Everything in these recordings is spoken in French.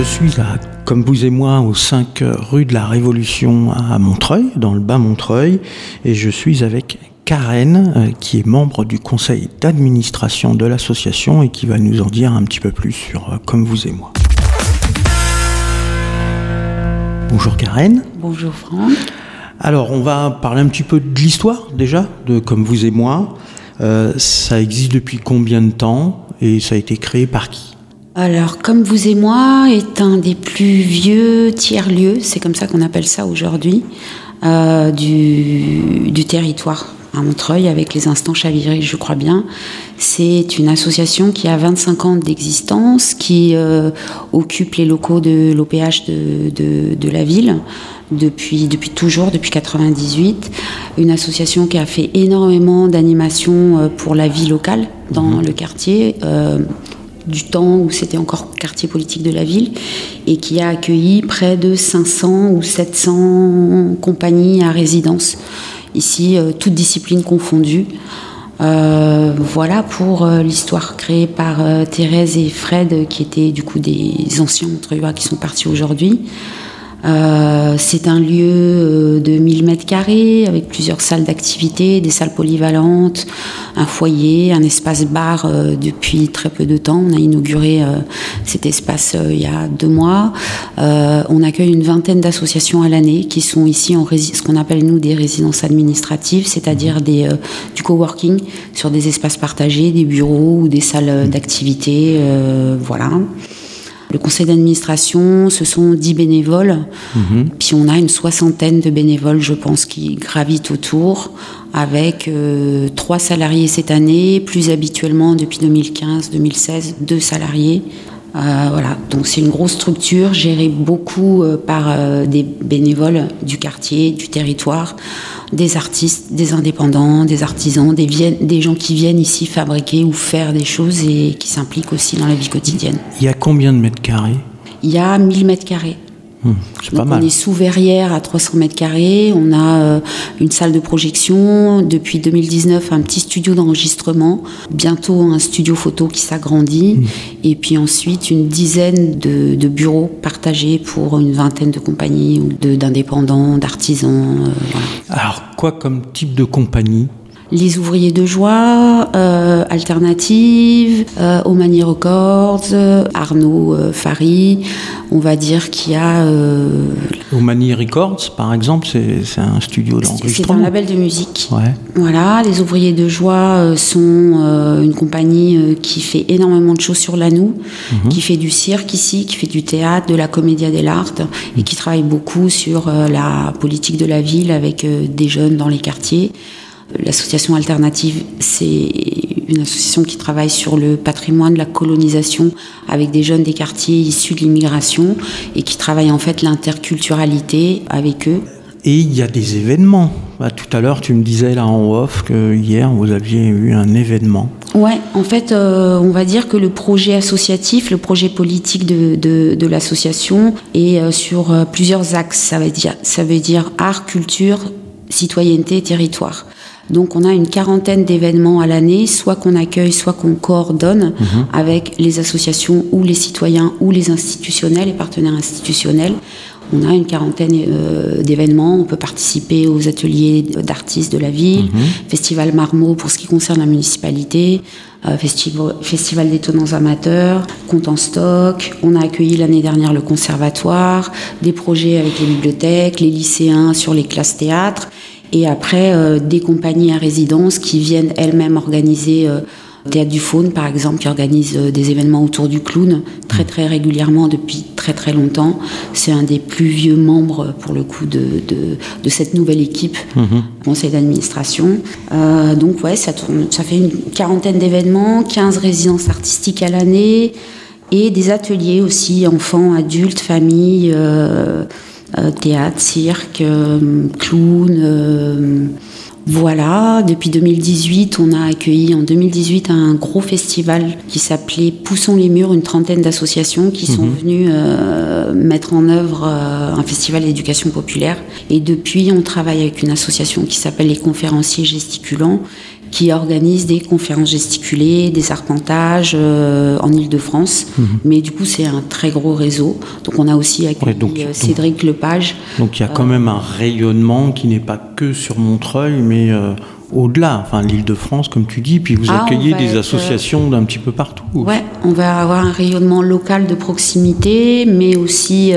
Je suis à, comme vous et moi, au 5 rue de la Révolution à Montreuil, dans le bas Montreuil, et je suis avec Karen, euh, qui est membre du conseil d'administration de l'association et qui va nous en dire un petit peu plus sur euh, Comme vous et moi. Bonjour Karen. Bonjour Franck. Alors on va parler un petit peu de l'histoire déjà, de Comme vous et moi. Euh, ça existe depuis combien de temps et ça a été créé par qui? Alors, comme vous et moi, est un des plus vieux tiers-lieux, c'est comme ça qu'on appelle ça aujourd'hui, euh, du, territoire à Montreuil avec les instants chavirés, je crois bien. C'est une association qui a 25 ans d'existence, qui euh, occupe les locaux de l'OPH de, la ville depuis, depuis toujours, depuis 98. Une association qui a fait énormément d'animations euh, pour la vie locale dans mhm. le quartier du temps où c'était encore quartier politique de la ville et qui a accueilli près de 500 ou 700 compagnies à résidence. Ici, euh, toutes disciplines confondues. Euh, voilà pour euh, l'histoire créée par Thérèse et Fred, qui étaient du coup des anciens Montreuillois qui sont partis aujourd'hui. Euh, c'est un lieu euh, de 1000 mètres carrés avec plusieurs salles d'activité, des salles polyvalentes, un foyer, un espace bar euh, depuis très peu de temps. On a inauguré cet espace il y a deux mois. on accueille une vingtaine d'associations à l'année qui sont ici en ce qu'on appelle nous des résidences administratives, c'est-à-dire des, du coworking sur des espaces partagés, des bureaux ou des salles d'activité. voilà. Le conseil d'administration, ce sont dix bénévoles. Mhm. Puis on a une soixantaine de bénévoles, je pense, qui gravitent autour, avec euh, trois salariés cette année, plus habituellement depuis 2015-2016, deux salariés. Euh, voilà, donc c'est une grosse structure gérée beaucoup euh, par euh, des bénévoles du quartier, du territoire, des artistes, des indépendants, des artisans, des, des gens qui viennent ici fabriquer ou faire des choses et qui s'impliquent aussi dans la vie quotidienne. Il y a combien de mètres carrés? Il y a 1000 mètres carrés. Hmm, pas mal. On est sous verrière à 300 mètres carrés. On a euh, une salle de projection. Depuis 2019, un petit studio d'enregistrement. Bientôt un studio photo qui s'agrandit. Hmm. Et puis ensuite, une dizaine de, bureaux partagés pour une vingtaine de compagnies ou d'indépendants, d'artisans. Euh, Alors, quoi comme type de compagnie? Les ouvriers de joie, euh, Alternative, euh, Omani Records, Arnaud euh, Fari. On va dire qu'il y a. Euh, Omani Records, par exemple, c'est un studio d'enregistrement. C'est un label de musique. Voilà, les ouvriers de joie sont une compagnie qui fait énormément de choses sur l'Anou, mhm. qui fait du cirque ici, qui fait du théâtre, de la comédia dell'arte et qui travaille beaucoup sur la politique de la ville avec des jeunes dans les quartiers. L'association alternative, c'est une association qui travaille sur le patrimoine de la colonisation avec des jeunes des quartiers issus de l'immigration et qui travaille en fait l'interculturalité avec eux. Et il y a des événements. Bah, tout à l'heure, tu me disais là en off que hier, vous aviez eu un événement. Ouais, en fait, euh, on va dire que le projet associatif, le projet politique de, de, l'association est euh, sur euh, plusieurs axes. Ça veut dire, ça veut dire art, culture, citoyenneté, territoire. Donc on a une quarantaine d'événements à l'année, soit qu'on accueille, soit qu'on coordonne mhm. avec les associations ou les citoyens ou les institutionnels, et partenaires institutionnels. On a une quarantaine euh, d'événements. On peut participer aux ateliers d'artistes de la ville, mhm. Festival Marmot pour ce qui concerne la municipalité, euh, festival, festival d'étonnants amateurs, compte en stock. On a accueilli l'année dernière le conservatoire, des projets avec les bibliothèques, les lycéens sur les classes théâtre et après euh, des compagnies à résidence qui viennent elles-mêmes organiser euh, Théâtre du Faune, par exemple, qui organise euh, des événements autour du clown très très régulièrement depuis très très longtemps. C'est un des plus vieux membres, pour le coup, de, de, cette nouvelle équipe, mhm. conseil d'administration. donc ouais, ça, ça fait une quarantaine d'événements, 15 résidences artistiques à l'année et des ateliers aussi, enfants, adultes, familles. Euh, théâtre, cirque, euh, clown. Euh, voilà, depuis 2018, on a accueilli en 2018 un gros festival qui s'appelait Poussons les murs, une trentaine d'associations qui sont mhm. venues mettre en œuvre un festival d'éducation populaire. Et depuis, on travaille avec une association qui s'appelle les conférenciers gesticulants qui organise des conférences gesticulées, des arpentages euh, en Ile-de-France. Mhm. Mais du coup, c'est un très gros réseau. Donc, on a aussi accueilli euh, Cédric Lepage. Donc, il y a quand même un rayonnement qui n'est pas que sur Montreuil, mais au-delà, enfin l'Île-de-France, comme tu dis, puis vous ah, accueillez des associations d'un petit peu partout. Ouais, on va avoir un rayonnement local de proximité, mais aussi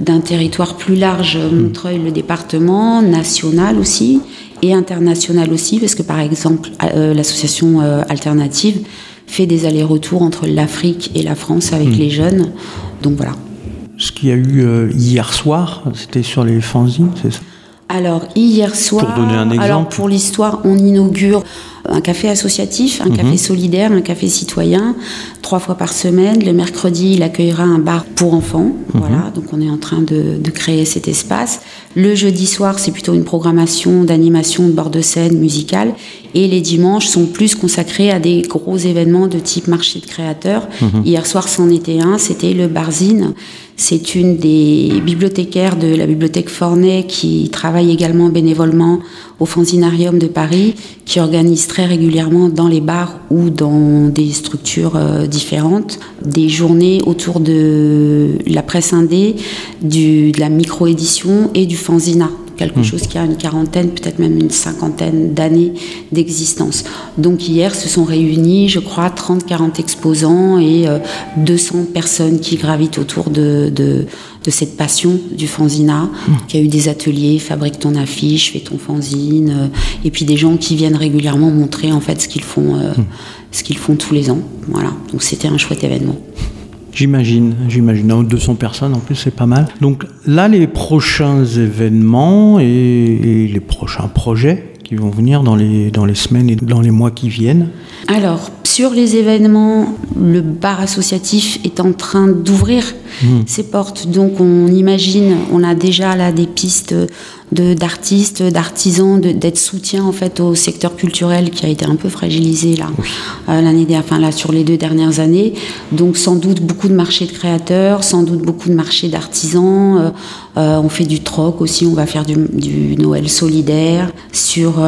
d'un territoire plus large, hmm. Montreuil, le département, national aussi, et international aussi, parce que par exemple, euh, l'association euh, alternative fait des allers-retours entre l'Afrique et la France avec hmm. les jeunes. Donc voilà. Ce qu'il y a eu euh, hier soir, c'était sur les fanzines, c'est ça? Alors hier soir, pour donner un exemple. alors pour l'histoire, on inaugure un café associatif, un café mhm. solidaire, un café citoyen, trois fois par semaine. Le mercredi, il accueillera un bar pour enfants. Mhm. Voilà, donc on est en train de, créer cet espace. Le jeudi soir, c'est plutôt une programmation d'animation de bord de scène musicale. Et les dimanches sont plus consacrés à des gros événements de type marché de créateurs. Mhm. Hier soir, c'en était un, c'était le Barzine. C'est une des bibliothécaires de la bibliothèque Fornay qui travaille également bénévolement au Fanzinarium de Paris, qui organise très régulièrement dans les bars ou dans des structures euh, différentes des journées autour de la presse indé, de la micro-édition et du fanzina quelque hmm. chose qui a une quarantaine, peut-être même une cinquantaine d'années d'existence. Donc hier se sont réunis, je crois, 30-40 exposants et 200 euh, personnes qui gravitent autour de, de, cette passion du fanzina, hmm. qui a eu des ateliers, fabrique ton affiche, fais ton fanzine, euh, et puis des gens qui viennent régulièrement montrer en fait ce qu'ils font, euh, hmm. ce qu'ils font tous les ans. Voilà, donc c'était un chouette événement. J'imagine, j'imagine. 200 personnes en plus, c'est pas mal. Donc là, les prochains événements et, les prochains projets qui vont venir dans les, dans les semaines et dans les mois qui viennent Alors, sur les événements, le bar associatif est en train d'ouvrir mmh. ses portes. Donc on imagine, on a déjà là des pistes d'artistes, d'artisans, d'être soutien en fait au secteur culturel qui a été un peu fragilisé là euh, l'année dernière, enfin là sur les deux dernières années. Donc sans doute beaucoup de marchés de créateurs, sans doute beaucoup de marchés d'artisans. Euh, on fait du troc aussi, on va faire du, Noël solidaire sur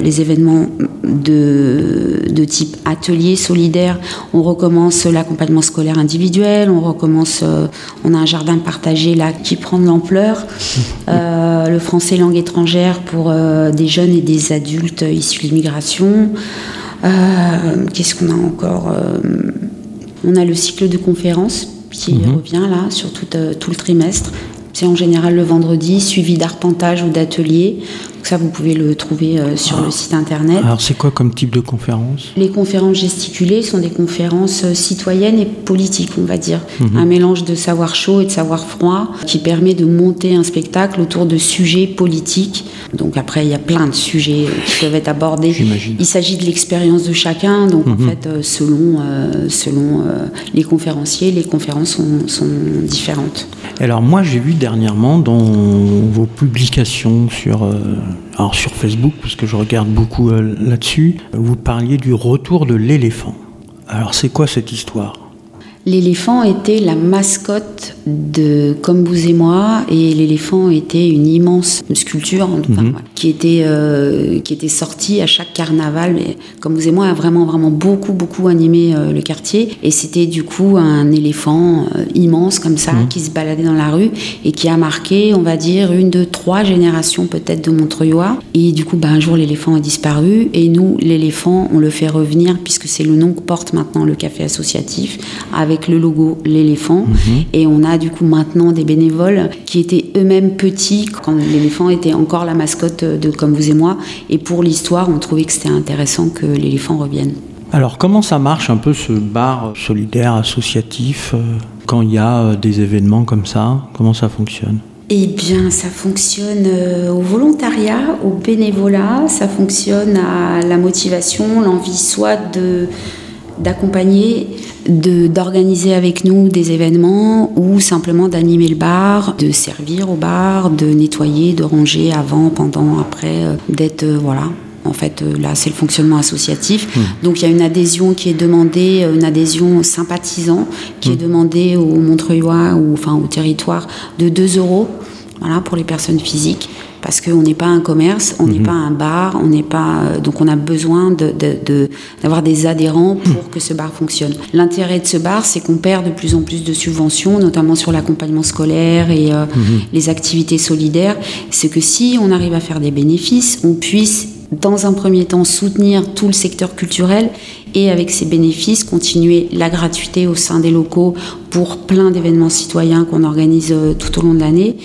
les événements de, de type atelier solidaire. On recommence l'accompagnement scolaire individuel, on recommence, on a un jardin partagé là qui prend de l'ampleur. Euh, le français langue étrangère pour euh, des jeunes et des adultes issus de l'immigration. Euh, qu'est-ce qu'on a encore On a le cycle de conférences qui mhm. revient là sur tout, tout le trimestre. C'est en général le vendredi, suivi d'arpentage ou d'atelier ça, vous pouvez le trouver euh, sur le site internet. Alors, c'est quoi comme type de conférence? Les conférences gesticulées sont des conférences euh, citoyennes et politiques, on va dire. Mhm. Un mélange de savoir chaud et de savoir froid qui permet de monter un spectacle autour de sujets politiques. Donc, après, il y a plein de sujets euh, qui peuvent être abordés. Il s'agit de l'expérience de chacun. Donc, en mhm. fait, selon, selon les conférenciers, les conférences sont, sont différentes. Alors, moi, j'ai vu dernièrement dans vos publications sur alors sur Facebook, parce que je regarde beaucoup euh, là-dessus, vous parliez du retour de l'éléphant. Alors c'est quoi cette histoire? L'éléphant était la mascotte de Comme vous et moi, et l'éléphant était une immense sculpture mhm. qui, était, euh, qui était sortie à chaque carnaval. Et Comme vous et moi a vraiment, vraiment beaucoup, beaucoup animé euh, le quartier. Et c'était du coup un éléphant euh, immense comme ça mhm. qui se baladait dans la rue et qui a marqué, on va dire, une, deux, trois générations peut-être de Montreuilois. Et du coup, bah, un jour, l'éléphant a disparu. Et nous, l'éléphant, on le fait revenir puisque c'est le nom que porte maintenant le café associatif avec le logo l'éléphant. Mhm. Et on a du coup maintenant des bénévoles qui étaient eux-mêmes petits quand l'éléphant était encore la mascotte de Comme vous et moi. Et pour l'histoire, on trouvait que c'était intéressant que l'éléphant revienne. Alors comment ça marche un peu ce bar solidaire associatif euh, quand il y a euh, des événements comme ça? Comment ça fonctionne? Eh bien, ça fonctionne euh, au volontariat, au bénévolat, ça fonctionne à la motivation, l'envie soit de d'accompagner, d'organiser avec nous des événements ou simplement d'animer le bar, de servir au bar, de nettoyer, de ranger avant, pendant, après, euh, d'être euh, voilà. En fait, euh, là, c'est le fonctionnement associatif. Mmh. Donc, il y a une adhésion qui est demandée, une adhésion sympathisant qui est mmh. demandée aux Montreuilois ou enfin au territoire de 2 euros, voilà, pour les personnes physiques parce qu'on n'est pas un commerce, on n'est Mhm. pas un bar, on n'est pas euh, donc on a besoin de- de- de- d'avoir des adhérents pour que ce bar fonctionne. L'intérêt de ce bar, c'est qu'on perd de plus en plus de subventions, notamment sur l'accompagnement scolaire et euh, les activités solidaires. C'est que si on arrive à faire des bénéfices, on puisse dans un premier temps soutenir tout le secteur culturel et avec ces bénéfices continuer la gratuité au sein des locaux pour plein d'événements citoyens qu'on organise euh, tout au long de l'année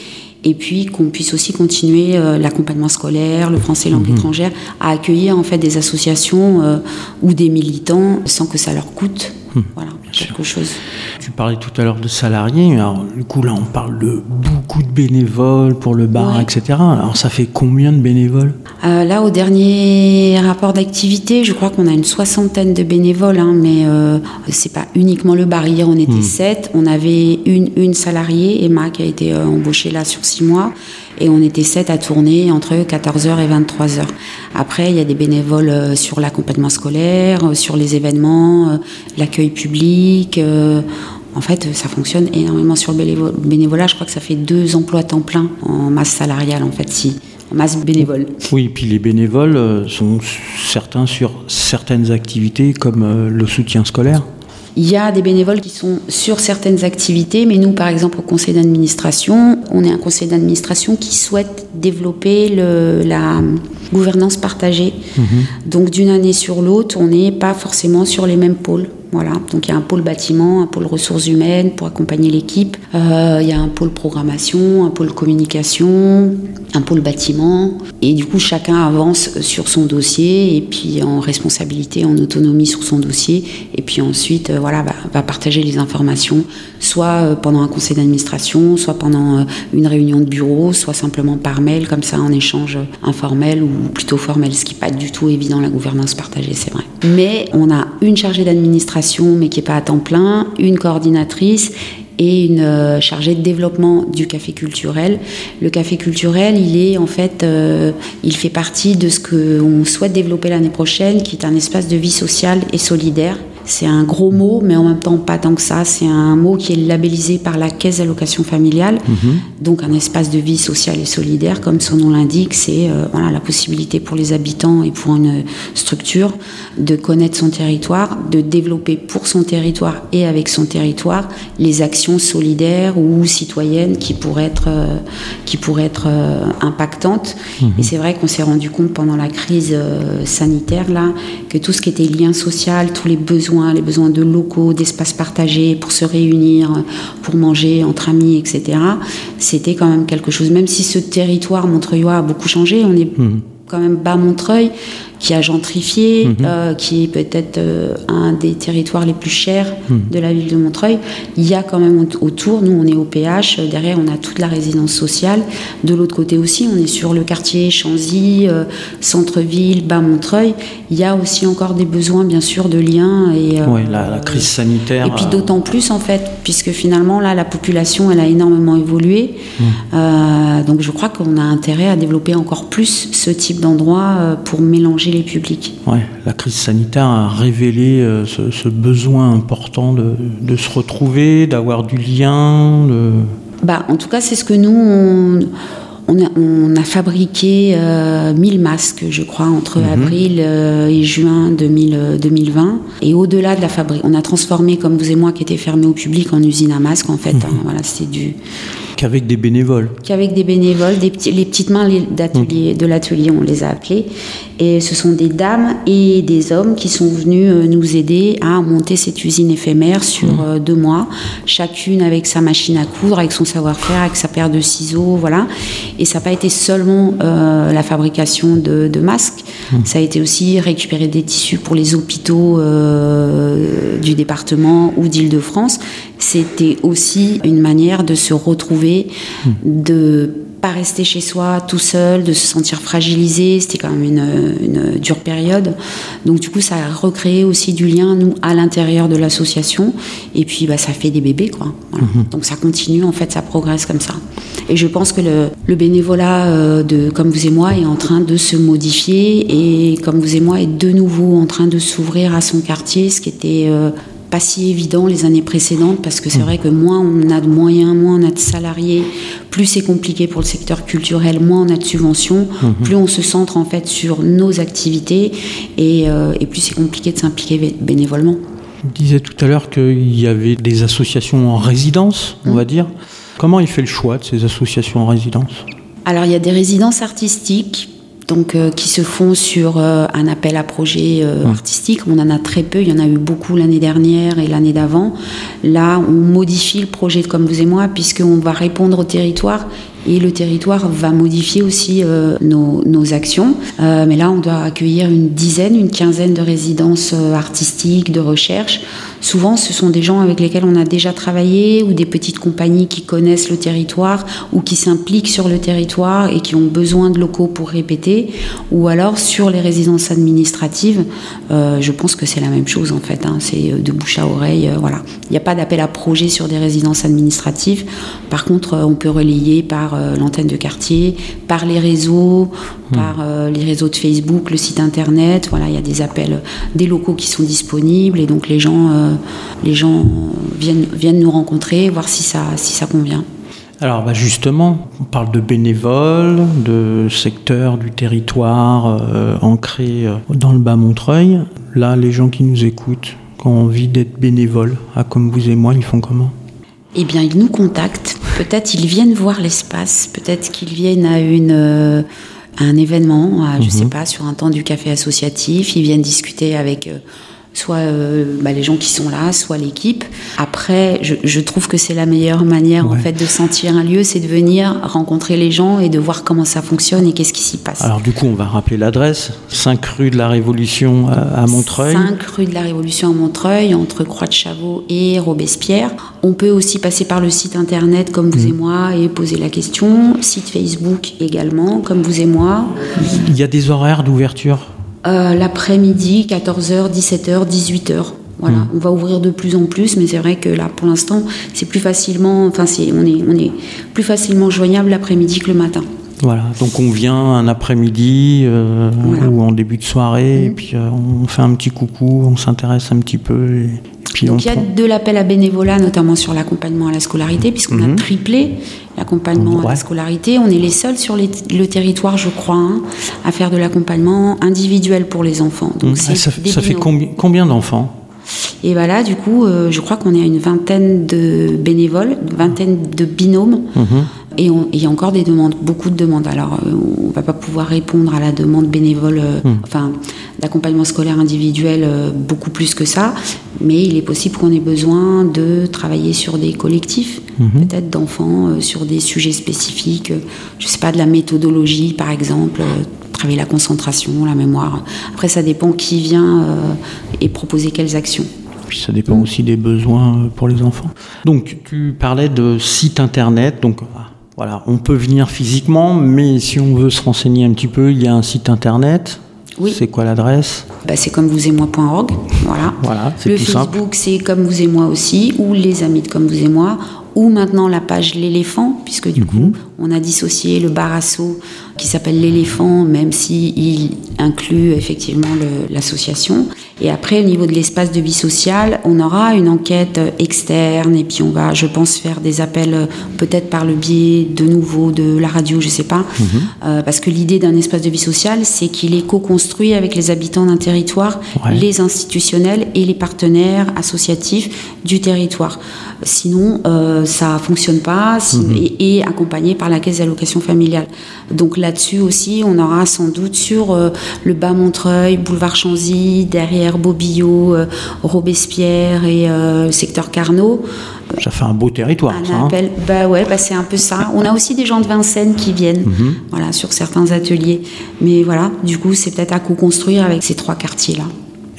et puis qu'on puisse aussi continuer euh, l'accompagnement scolaire, le français langue étrangère, à accueillir en fait des associations euh, ou des militants sans que ça leur coûte. Voilà, quelque chose. Tu parlais tout à l'heure de salariés, alors du coup là on parle de beaucoup de bénévoles pour le bar, Ouais. etc. Alors ça fait combien de bénévoles? Euh, là, au dernier rapport d'activité, je crois qu'on a une soixantaine de bénévoles, hein, mais euh, c'est pas uniquement le bar. Hier, on était sept. On avait une, une salariée, Emma, qui a été euh, embauchée là sur six mois. Et on était sept à tourner entre 14h et 23h. Après, il y a des bénévoles euh, sur l'accompagnement scolaire, euh, sur les événements, euh, l'accueil public. en fait, ça fonctionne énormément sur le bénévo- bénévolat. Je crois que ça fait deux emplois temps plein en masse salariale, en fait, si, en masse bénévole. Oui, puis les bénévoles sont certains sur certaines activités comme le soutien scolaire. Il y a des bénévoles qui sont sur certaines activités, mais nous, par exemple, au conseil d'administration, on est un conseil d'administration qui souhaite développer le- la gouvernance partagée. Donc, d'une année sur l'autre, on n'est pas forcément sur les mêmes pôles. Voilà, donc il y a un pôle bâtiment, un pôle ressources humaines pour accompagner l'équipe. Euh, il y a un pôle programmation, un pôle communication, un pôle bâtiment. Et du coup, chacun avance sur son dossier et puis en responsabilité, en autonomie sur son dossier. Et puis ensuite, euh, voilà, va, va partager les informations, soit euh, pendant un conseil d'administration, soit pendant euh, une réunion de bureau, soit simplement par mail, comme ça, en échange informel ou plutôt formel, ce qui n'est pas du tout évident, la gouvernance partagée, c'est vrai. Mais on a une chargée d'administration, mais qui n'est pas à temps plein, une coordinatrice et une euh, chargée de développement du café culturel. Le café culturel, il est en fait, euh, il fait partie de ce qu'on souhaite développer l'année prochaine, qui est un espace de vie sociale et solidaire. C'est un gros mot, mais en même temps pas tant que ça. C'est un mot qui est labellisé par la Caisse d'allocation familiale, donc un espace de vie sociale et solidaire, comme son nom l'indique. C'est euh, voilà, la possibilité pour les habitants et pour une structure de connaître son territoire, de développer pour son territoire et avec son territoire les actions solidaires ou citoyennes qui pourraient être, euh, qui pourraient être euh, impactantes. Et c'est vrai qu'on s'est rendu compte pendant la crise sanitaire là que tout ce qui était lien social, tous les besoins, les besoins de locaux, d'espaces partagés pour se réunir, pour manger entre amis, etc. C'était quand même quelque chose. Même si ce territoire montreuillois a beaucoup changé, on est quand même bas Montreuil, qui a gentrifié, euh, qui est peut-être euh, un des territoires les plus chers de la ville de Montreuil. Il y a quand même aut- autour, nous on est au PH, euh, derrière on a toute la résidence sociale. De l'autre côté aussi, on est sur le quartier Chanzy, euh, centre-ville, bas Montreuil. Il y a aussi encore des besoins bien sûr de liens et Ouais, la, la crise sanitaire. et puis d'autant plus en fait, puisque finalement là la population elle a énormément évolué. Mmh. Euh, donc je crois qu'on a intérêt à développer encore plus ce type d'endroit pour mélanger les publics. Ouais, la crise sanitaire a révélé euh, ce, ce besoin important de, de se retrouver, d'avoir du lien. De... Bah, en tout cas, c'est ce que nous, on, on, a, on a fabriqué euh, 1000 masques, je crois, entre avril euh, et juin 2000, euh, 2020. Et au-delà de la fabrique, on a transformé, comme vous et moi, qui était fermé au public, en usine à masques, en fait. hein. voilà, c'était du, Qu'avec des bénévoles. qu'avec des bénévoles, des petits, les petites mains les- de l'atelier, on les a appelés. Et ce sont des dames et des hommes qui sont venus euh, nous aider à monter cette usine éphémère sur euh, deux mois, chacune avec sa machine à coudre, avec son savoir-faire, avec sa paire de ciseaux, voilà. Et ça n'a pas été seulement euh, la fabrication de, de masques, ça a été aussi récupérer des tissus pour les hôpitaux euh, du département ou d'Île-de-France. C'était aussi une manière de se retrouver, de pas rester chez soi tout seul, de se sentir fragilisé. C'était quand même une, une dure période. Donc du coup, ça a recréé aussi du lien, nous, à l'intérieur de l'association. Et puis, bah, ça fait des bébés, quoi. Voilà. Donc ça continue, en fait, ça progresse comme ça. Et je pense que le, le bénévolat euh, de Comme vous et moi est en train de se modifier et Comme vous et moi est de nouveau en train de s'ouvrir à son quartier, ce qui était... euh, pas si évident les années précédentes parce que c'est mmh. vrai que moins on a de moyens, moins on a de salariés, plus c'est compliqué pour le secteur culturel, moins on a de subventions, mmh. plus on se centre en fait sur nos activités et, euh, et plus c'est compliqué de s'impliquer bénévolement. Vous disiez tout à l'heure qu'il y avait des associations en résidence, on mmh. va dire. Comment il fait le choix de ces associations en résidence? Alors il y a des résidences artistiques donc, euh, qui se font sur euh, un appel à projet euh, mmh. artistique. On en a très peu, il y en a eu beaucoup l'année dernière et l'année d'avant. Là, on modifie le projet de Comme vous et moi, puisqu'on va répondre au territoire et le territoire va modifier aussi nos, nos, actions. mais là, on doit accueillir une dizaine, une quinzaine de résidences artistiques, de recherche. Souvent, ce sont des gens avec lesquels on a déjà travaillé ou des petites compagnies qui connaissent le territoire ou qui s'impliquent sur le territoire et qui ont besoin de locaux pour répéter. Ou alors sur les résidences administratives, euh, je pense que c'est la même chose en fait. Hein. c'est euh, de bouche à oreille. Euh, voilà. Il n'y a pas d'appel à projet sur des résidences administratives. Par contre, on peut relayer par l'antenne de quartier, par les réseaux, hmm. par les réseaux de Facebook, le site internet. Voilà, il y a des appels, des locaux qui sont disponibles et donc les gens euh, les gens viennent, viennent nous rencontrer, voir si ça, si ça convient. Alors bah, justement, on parle de bénévoles, de secteurs du territoire euh, ancrés euh, dans le bas Montreuil. Là, les gens qui nous écoutent, qui ont envie d'être bénévoles, à comme vous et moi, ils font comment? Eh bien, ils nous contactent. Peut-être ils viennent voir l'espace, peut-être qu'ils viennent à une un événement, je ne sais mhm. pas, sur un temps du café associatif, ils viennent discuter avec soit euh, bah, les gens qui sont là, soit l'équipe. Après, je, trouve que c'est la meilleure manière en fait de sentir un lieu, c'est de venir rencontrer les gens et de voir comment ça fonctionne et qu'est-ce qui s'y passe. Alors du coup, on va rappeler l'adresse 5 rue de la Révolution à, Montreuil. 5 rue de la Révolution à Montreuil, entre Croix de Chavaux et Robespierre. On peut aussi passer par le site internet comme vous mmh. et moi et poser la question. Site Facebook également, comme vous et moi. Il y a des horaires d'ouverture? Euh, l'après-midi, 14h, 17h, 18h. Voilà, hmm. on va ouvrir de plus en plus, mais c'est vrai que là, pour l'instant, c'est plus facilement, enfin, on est, on est plus facilement joignable l'après-midi que le matin. Voilà, donc on vient un après-midi euh, ou en début de soirée, et hmm. puis euh, on fait un petit coucou, on s'intéresse un petit peu. Et puis donc il y a de l'appel à bénévolat, notamment sur l'accompagnement à la scolarité, puisqu'on a hmm. triplé l'accompagnement à la scolarité. On est les seuls sur le territoire, je crois, hein, à faire de l'accompagnement individuel pour les enfants. Donc ah, ça, fait combien, d'enfants? Et voilà, du coup, euh, je crois qu'on est à une vingtaine de bénévoles, une vingtaine de binômes. Mhm. Et il y a encore des demandes, beaucoup de demandes. Alors, euh, on ne va pas pouvoir répondre à la demande bénévole, euh, enfin, d'accompagnement scolaire individuel beaucoup plus que ça, mais il est possible qu'on ait besoin de travailler sur des collectifs, hmm. peut-être d'enfants, sur des sujets spécifiques, je ne sais pas, de la méthodologie par exemple, travailler la concentration, la mémoire. Après, ça dépend qui vient et proposer quelles actions. Puis ça dépend aussi des besoins pour les enfants. Donc, tu parlais de site internet, donc voilà, on peut venir physiquement, mais si on veut se renseigner un petit peu, il y a un site internet. Oui. C'est quoi l'adresse bah, C'est comme vous et moi.org. Voilà. voilà Le Facebook, c'est comme vous et moi aussi, ou les amis de comme vous et moi, ou maintenant la page L'éléphant, puisque du mhm. coup, on a dissocié le barasso qui s'appelle L'éléphant, même s'il il inclut effectivement l'association. Et après, au niveau de l'espace de vie sociale, on aura une enquête externe et puis on va, je pense, faire des appels peut-être par le biais de nouveau de la radio, je sais pas. Mhm. Euh, parce que l'idée d'un espace de vie sociale, c'est qu'il est co-construit avec les habitants d'un territoire, les institutionnels et les partenaires associatifs du territoire. Sinon, euh, ça fonctionne pas mhm. et, accompagné par la caisse d'allocation familiale. Donc là-dessus aussi, on aura sans doute sur euh, le bas Montreuil, boulevard Chanzy, derrière Bobillot, euh, Robespierre et euh, secteur Carnot. Ça fait un beau territoire. Un hein. appel, bah ouais, bah c'est un peu ça. On a aussi des gens de Vincennes qui viennent, mhm. voilà, sur certains ateliers. Mais voilà, du coup, c'est peut-être à co-construire avec ces trois quartiers-là.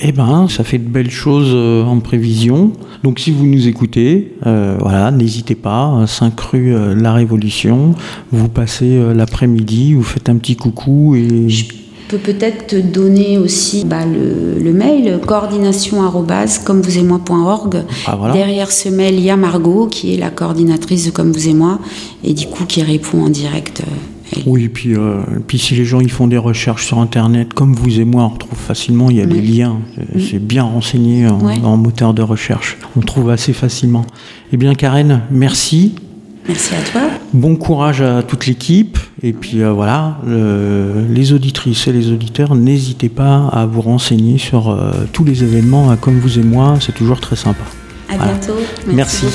Eh ben, ça fait de belles choses en prévision. Donc si vous nous écoutez, euh, voilà, n'hésitez pas, 5 rue euh, La Révolution, vous passez euh, l'après-midi, vous faites un petit coucou et... Je peux peut-être te donner aussi bah, le, mail coordination comme vous et moi.org. Ah, Derrière ce mail, il y a Margot qui est la coordinatrice de Comme vous et moi et du coup qui répond en direct Oui, puis, euh, puis si les gens ils font des recherches sur Internet, comme vous et moi, on retrouve facilement, il y a des liens, mm. c'est bien renseigné en, moteur de recherche. On trouve assez facilement. Eh bien, Karen, merci. Merci à toi. Bon courage à toute l'équipe. Et puis euh, voilà, les auditrices et les auditeurs, n'hésitez pas à vous renseigner sur euh, tous les événements, comme vous et moi, c'est toujours très sympa. À bientôt. Merci.